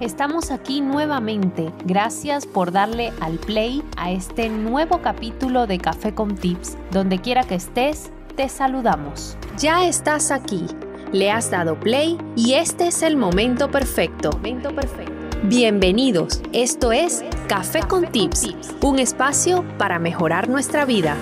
Estamos aquí nuevamente. Gracias por darle al play a este nuevo capítulo de Café con Tips. Donde quiera que estés, te saludamos. Ya estás aquí. Le has dado play y este es el momento perfecto. Momento perfecto. Bienvenidos. Esto es Café con Tips, un espacio para mejorar nuestra vida.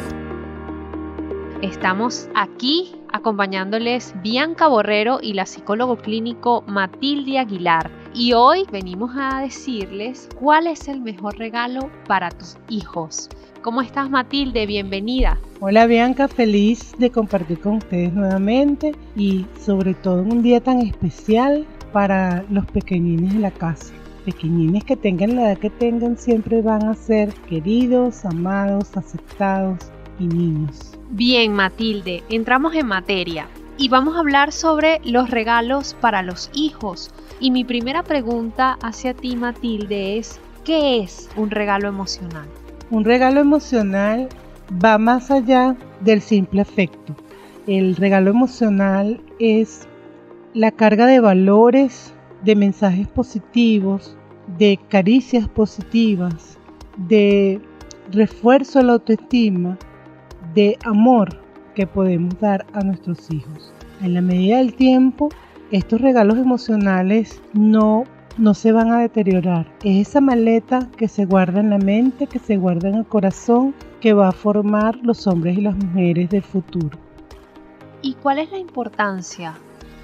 Estamos aquí acompañándoles Bianca Borrero y la psicólogo clínico Matilde Aguilar. Y hoy venimos a decirles cuál es el mejor regalo para tus hijos. ¿Cómo estás Matilde? Bienvenida. Hola Bianca, feliz de compartir con ustedes nuevamente y sobre todo en un día tan especial para los pequeñines de la casa. Pequeñines que tengan la edad que tengan siempre van a ser queridos, amados, aceptados y niños. Bien, Matilde, entramos en materia y vamos a hablar sobre los regalos para los hijos. Y mi primera pregunta hacia ti, Matilde, es, ¿qué es un regalo emocional? Un regalo emocional va más allá del simple afecto. El regalo emocional es la carga de valores, de mensajes positivos, de caricias positivas, de refuerzo a la autoestima de amor que podemos dar a nuestros hijos. En la medida del tiempo, estos regalos emocionales no, no se van a deteriorar. Es esa maleta que se guarda en la mente, que se guarda en el corazón, que va a formar los hombres y las mujeres del futuro. ¿Y cuál es la importancia,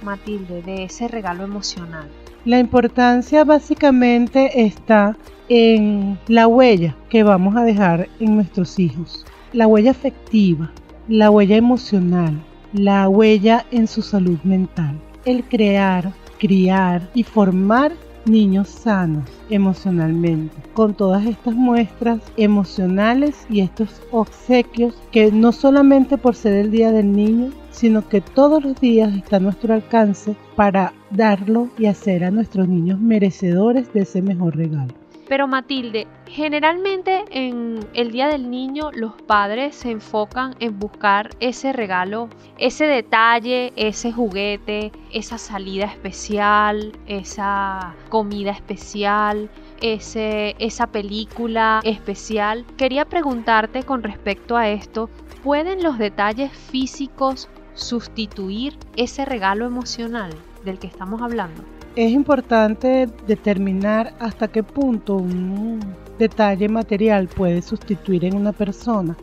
Matilde, de ese regalo emocional? La importancia básicamente está en la huella que vamos a dejar en nuestros hijos la huella afectiva, la huella emocional, la huella en su salud mental. El crear, criar y formar niños sanos emocionalmente, con todas estas muestras emocionales y estos obsequios que no solamente por ser el Día del Niño, sino que todos los días está a nuestro alcance para darlo y hacer a nuestros niños merecedores de ese mejor regalo. Pero Matilde, generalmente en el Día del Niño los padres se enfocan en buscar ese regalo, ese detalle, ese juguete, esa salida especial, esa comida especial, ese, esa película especial. Quería preguntarte con respecto a esto, ¿pueden los detalles físicos sustituir ese regalo emocional del que estamos hablando? Es importante determinar hasta qué punto un detalle material puede sustituir en una persona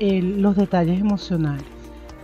los detalles emocionales.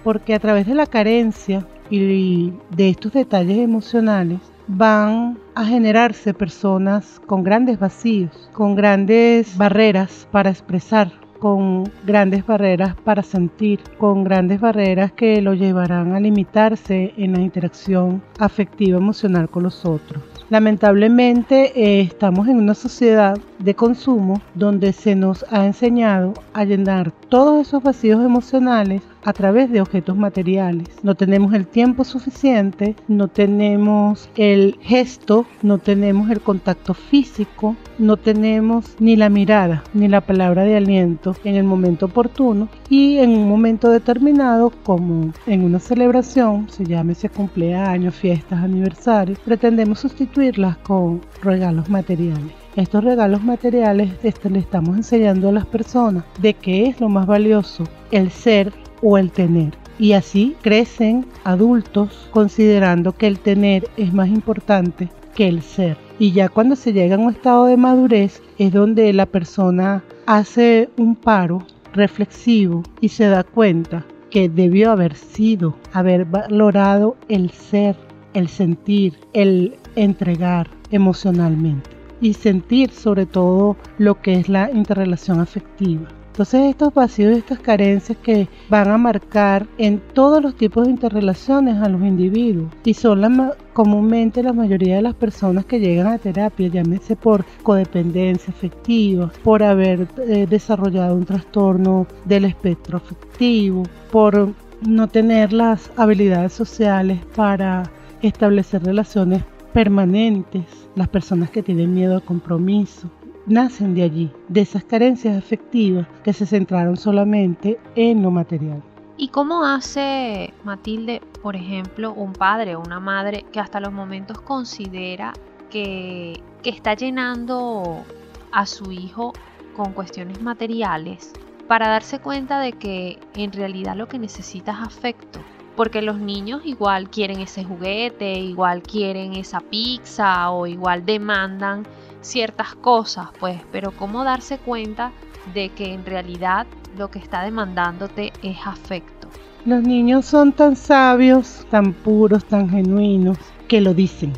Porque a través de la carencia y de estos detalles emocionales van a generarse personas con grandes vacíos, con grandes barreras para expresar con grandes barreras para sentir, con grandes barreras que lo llevarán a limitarse en la interacción afectiva emocional con los otros. Lamentablemente eh, estamos en una sociedad de consumo donde se nos ha enseñado a llenar todos esos vacíos emocionales a través de objetos materiales. No tenemos el tiempo suficiente, no tenemos el gesto, no tenemos el contacto físico, no tenemos ni la mirada ni la palabra de aliento en el momento oportuno y en un momento determinado como en una celebración, se llámese cumpleaños, fiestas, aniversarios, pretendemos sustituirlas con regalos materiales. Estos regalos materiales le estamos enseñando a las personas de qué es lo más valioso, el ser o el tener. Y así crecen adultos considerando que el tener es más importante que el ser. Y ya cuando se llega a un estado de madurez es donde la persona hace un paro reflexivo y se da cuenta que debió haber sido, haber valorado el ser, el sentir, el entregar emocionalmente y sentir sobre todo lo que es la interrelación afectiva. Entonces estos vacíos y estas carencias que van a marcar en todos los tipos de interrelaciones a los individuos y son la, comúnmente la mayoría de las personas que llegan a terapia, llámese por codependencia afectiva, por haber eh, desarrollado un trastorno del espectro afectivo, por no tener las habilidades sociales para establecer relaciones permanentes, las personas que tienen miedo al compromiso, nacen de allí, de esas carencias afectivas que se centraron solamente en lo material. ¿Y cómo hace Matilde, por ejemplo, un padre o una madre que hasta los momentos considera que, que está llenando a su hijo con cuestiones materiales para darse cuenta de que en realidad lo que necesita es afecto. Porque los niños igual quieren ese juguete, igual quieren esa pizza o igual demandan ciertas cosas, pues, pero cómo darse cuenta de que en realidad lo que está demandándote es afecto. Los niños son tan sabios, tan puros, tan genuinos, que lo dicen.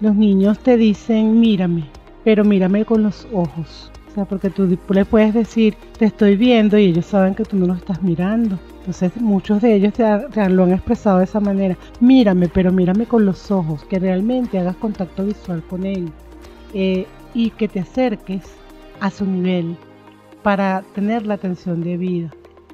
Los niños te dicen, mírame, pero mírame con los ojos. O sea, porque tú le puedes decir, te estoy viendo y ellos saben que tú no los estás mirando. Entonces muchos de ellos te, lo han expresado de esa manera. Mírame, pero mírame con los ojos, que realmente hagas contacto visual con él eh, y que te acerques a su nivel para tener la atención de vida.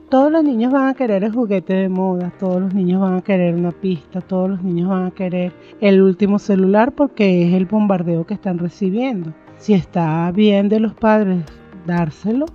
Todos los niños van a querer el juguete de moda, todos los niños van a querer una pista, todos los niños van a querer el último celular porque es el bombardeo que están recibiendo. Si está bien de los padres dárselo,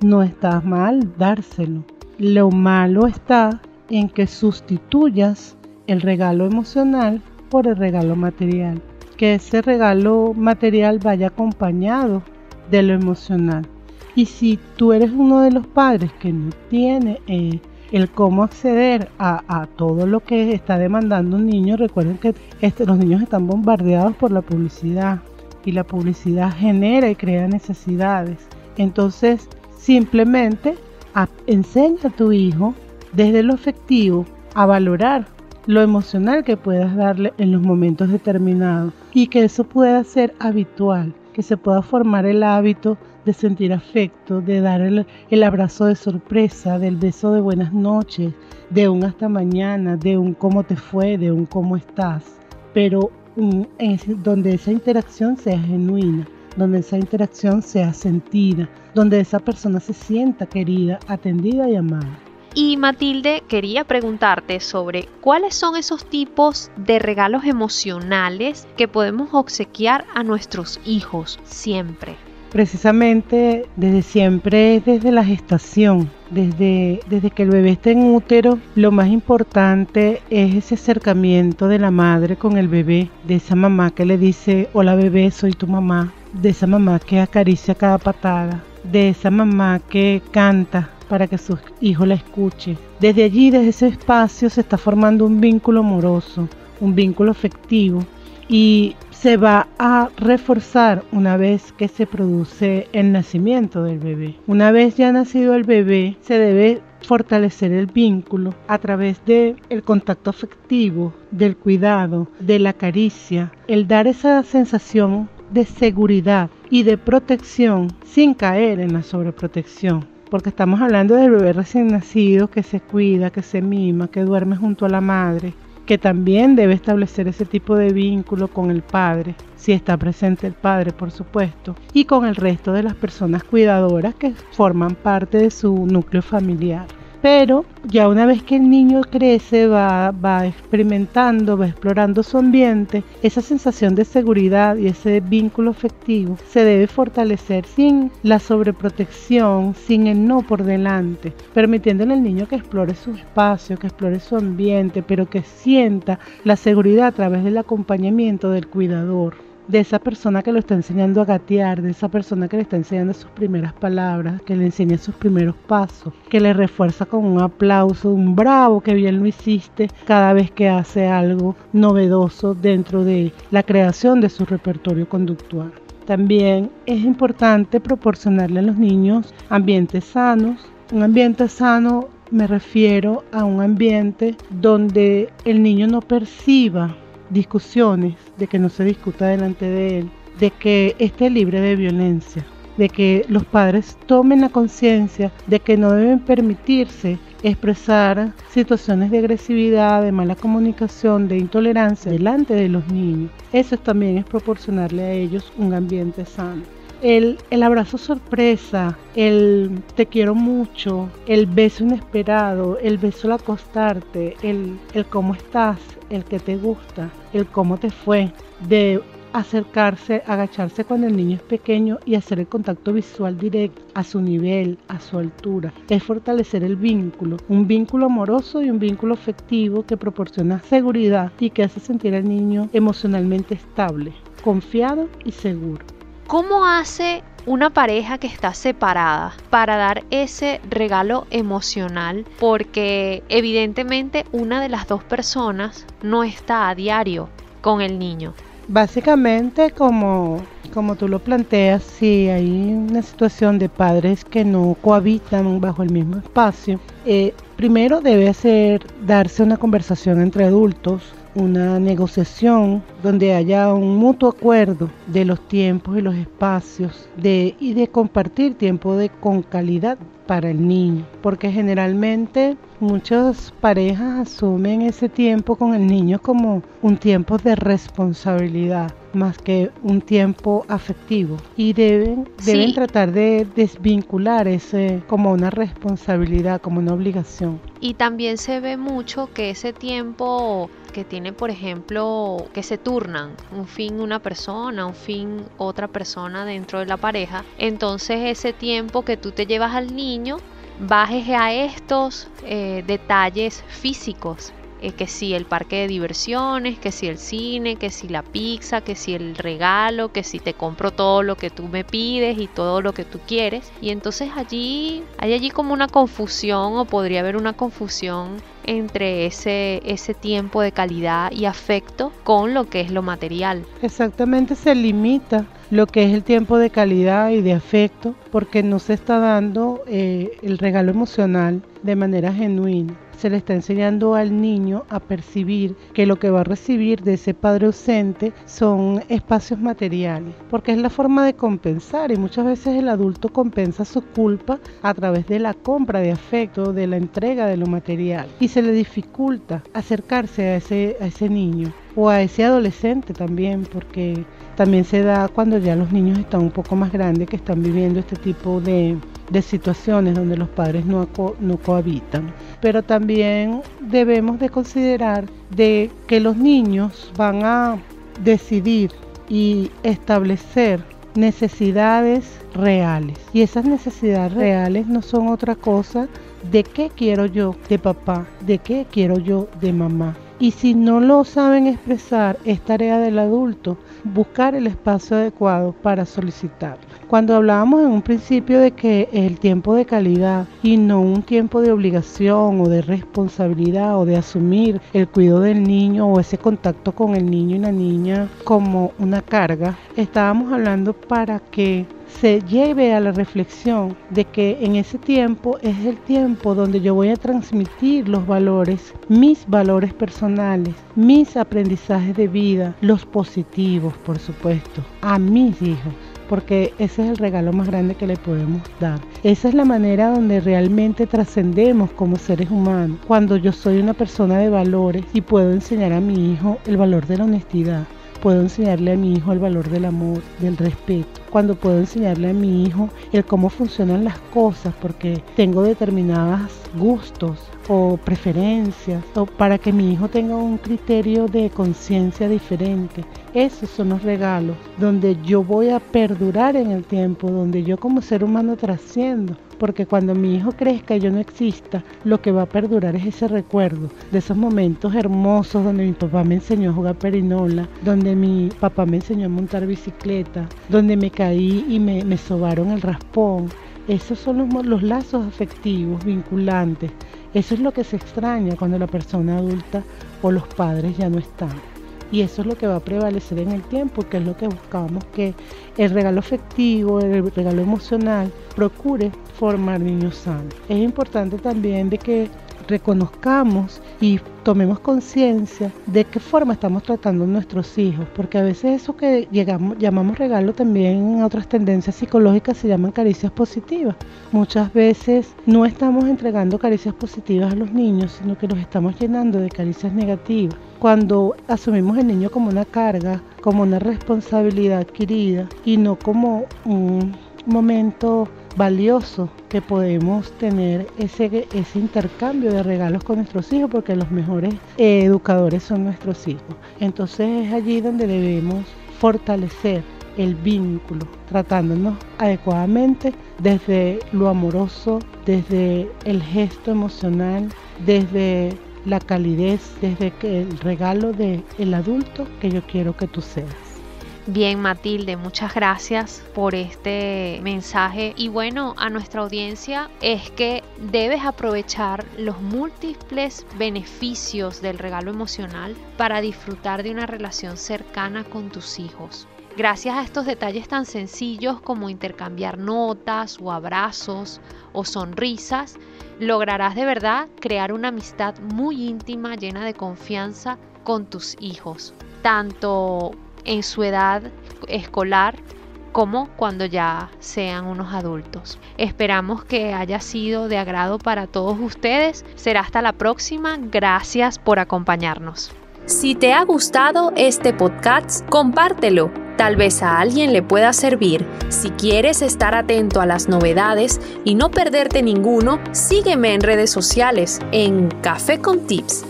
no está mal dárselo. Lo malo está en que sustituyas el regalo emocional por el regalo material. Que ese regalo material vaya acompañado de lo emocional. Y si tú eres uno de los padres que no tiene eh, el cómo acceder a, todo lo que está demandando un niño, recuerden que este, los niños están bombardeados por la publicidad y la publicidad genera y crea necesidades. Entonces, simplemente enseña a tu hijo desde lo afectivo a valorar lo emocional que puedas darle en los momentos determinados y que eso pueda ser habitual, que se pueda formar el hábito de sentir afecto, de dar el, abrazo de sorpresa, del beso de buenas noches, de un hasta mañana, de un cómo te fue, de un cómo estás, pero donde esa interacción sea genuina, donde esa interacción sea sentida, donde esa persona se sienta querida, atendida y amada. Y Matilde, quería preguntarte sobre cuáles son esos tipos de regalos emocionales que podemos obsequiar a nuestros hijos siempre precisamente desde siempre, desde la gestación, desde, desde que el bebé está en útero, lo más importante es ese acercamiento de la madre con el bebé, de esa mamá que le dice, hola bebé, soy tu mamá, de esa mamá que acaricia cada patada, de esa mamá que canta para que su hijo la escuche. Desde allí, desde ese espacio, se está formando un vínculo amoroso, un vínculo afectivo y se va a reforzar una vez que se produce el nacimiento del bebé. Una vez ya nacido el bebé, se debe fortalecer el vínculo a través de el contacto afectivo, del cuidado, de la caricia, el dar esa sensación de seguridad y de protección sin caer en la sobreprotección. Porque estamos hablando del bebé recién nacido que se cuida, que se mima, que duerme junto a la madre, que también debe establecer ese tipo de vínculo con el padre, si está presente el padre, por supuesto, y con el resto de las personas cuidadoras que forman parte de su núcleo familiar pero ya una vez que el niño crece, va, experimentando, va explorando su ambiente, esa sensación de seguridad y ese vínculo afectivo se debe fortalecer sin la sobreprotección, sin el no por delante, permitiéndole al niño que explore su espacio, que explore su ambiente, pero que sienta la seguridad a través del acompañamiento del cuidador de esa persona que lo está enseñando a gatear, de esa persona que le está enseñando sus primeras palabras, que le enseña sus primeros pasos, que le refuerza con un aplauso, un bravo, que bien lo hiciste cada vez que hace algo novedoso dentro de la creación de su repertorio conductual. También es importante proporcionarle a los niños ambientes sanos. Un ambiente sano me refiero a un ambiente donde el niño no perciba discusiones, de que no se discuta delante de él, de que esté libre de violencia, de que los padres tomen la conciencia de que no deben permitirse expresar situaciones de agresividad, de mala comunicación, de intolerancia delante de los niños. Eso también es proporcionarle a ellos un ambiente sano. El, abrazo sorpresa, el te quiero mucho, el beso inesperado, el beso al acostarte, el, el cómo estás, el que te gusta, el cómo te fue, de acercarse, agacharse cuando el niño es pequeño y hacer el contacto visual directo a su nivel, a su altura. Es fortalecer el vínculo, un vínculo amoroso y un vínculo afectivo que proporciona seguridad y que hace sentir al niño emocionalmente estable. confiado y seguro. ¿Cómo hace una pareja que está separada para dar ese regalo emocional? Porque evidentemente una de las dos personas no está a diario con el niño. Básicamente, como, como tú lo planteas, si hay una situación de padres que no cohabitan bajo el mismo espacio, eh, primero debe ser darse una conversación entre adultos una negociación donde haya un mutuo acuerdo de los tiempos y los espacios de, y de compartir tiempo de, con calidad para el niño, porque generalmente muchas parejas asumen ese tiempo con el niño como un tiempo de responsabilidad más que un tiempo afectivo. Y deben deben tratar de desvincular ese como una responsabilidad, como una obligación. Y también se ve mucho que ese tiempo que tiene, por ejemplo, que se turnan, un fin una persona, un fin otra persona dentro de la pareja, entonces ese tiempo que tú te llevas al niño bajes a estos eh, detalles físicos eh, que si el parque de diversiones, que si el cine, que si la pizza, que si el regalo, que si te compro todo lo que tú me pides y todo lo que tú quieres. Y entonces allí hay allí como una confusión o podría haber una confusión entre ese, ese tiempo de calidad y afecto con lo que es lo material. Exactamente se limita lo que es el tiempo de calidad y de afecto porque no se está dando eh, el regalo emocional de manera genuina se le está enseñando al niño a percibir que lo que va a recibir de ese padre ausente son espacios materiales, porque es la forma de compensar y muchas veces el adulto compensa su culpa a través de la compra de afecto, de la entrega de lo material y se le dificulta acercarse a ese, a ese niño o a ese adolescente también, porque también se da cuando ya los niños están un poco más grandes que están viviendo este tipo de, de situaciones donde los padres no, cohabitan. Pero también debemos de considerar de que los niños van a decidir y establecer necesidades reales. Y esas necesidades reales no son otra cosa de qué quiero yo de papá, de qué quiero yo de mamá. Y si no lo saben expresar, es tarea del adulto buscar el espacio adecuado para solicitarlo. Cuando hablábamos en un principio de que el tiempo de calidad y no un tiempo de obligación o de responsabilidad o de asumir el cuidado del niño o ese contacto con el niño y la niña como una carga, estábamos hablando para que se lleve a la reflexión de que en ese tiempo es el tiempo donde yo voy a transmitir los valores, mis valores personales, mis aprendizajes de vida, los positivos, por supuesto, a mis hijos porque ese es el regalo más grande que le podemos dar. Esa es la manera donde realmente trascendemos como seres humanos. Cuando yo soy una persona de valores y puedo enseñar a mi hijo el valor de la honestidad, puedo enseñarle a mi hijo el valor del amor, del respeto, cuando puedo enseñarle a mi hijo el cómo funcionan las cosas, porque tengo determinados gustos o preferencias, o para que mi hijo tenga un criterio de conciencia diferente. Esos son los regalos donde yo voy a perdurar en el tiempo, donde yo como ser humano trasciendo, porque cuando mi hijo crezca y yo no exista, lo que va a perdurar es ese recuerdo de esos momentos hermosos donde mi papá me enseñó a jugar perinola, donde mi papá me enseñó a montar bicicleta, donde me caí y me, me sobaron el raspón. Esos son los, los lazos afectivos, vinculantes. Eso es lo que se extraña cuando la persona adulta o los padres ya no están. Y eso es lo que va a prevalecer en el tiempo, que es lo que buscamos, que el regalo afectivo, el regalo emocional, procure formar niños sanos. Es importante también de que reconozcamos y tomemos conciencia de qué forma estamos tratando a nuestros hijos, porque a veces eso que llegamos, llamamos regalo también en otras tendencias psicológicas se llaman caricias positivas. Muchas veces no estamos entregando caricias positivas a los niños, sino que los estamos llenando de caricias negativas. Cuando asumimos el niño como una carga, como una responsabilidad adquirida y no como un momento valioso que podemos tener ese, ese intercambio de regalos con nuestros hijos porque los mejores educadores son nuestros hijos. Entonces es allí donde debemos fortalecer el vínculo, tratándonos adecuadamente desde lo amoroso, desde el gesto emocional, desde la calidez, desde el regalo del el adulto que yo quiero que tú seas. Bien, Matilde, muchas gracias por este mensaje. Y bueno, a nuestra audiencia es que debes aprovechar los múltiples beneficios del regalo emocional para disfrutar de una relación cercana con tus hijos. Gracias a estos detalles tan sencillos como intercambiar notas o abrazos o sonrisas, lograrás de verdad crear una amistad muy íntima llena de confianza con tus hijos, tanto en su edad escolar como cuando ya sean unos adultos. Esperamos que haya sido de agrado para todos ustedes. Será hasta la próxima. Gracias por acompañarnos. Si te ha gustado este podcast, compártelo. Tal vez a alguien le pueda servir. Si quieres estar atento a las novedades y no perderte ninguno, sígueme en redes sociales en Café con Tips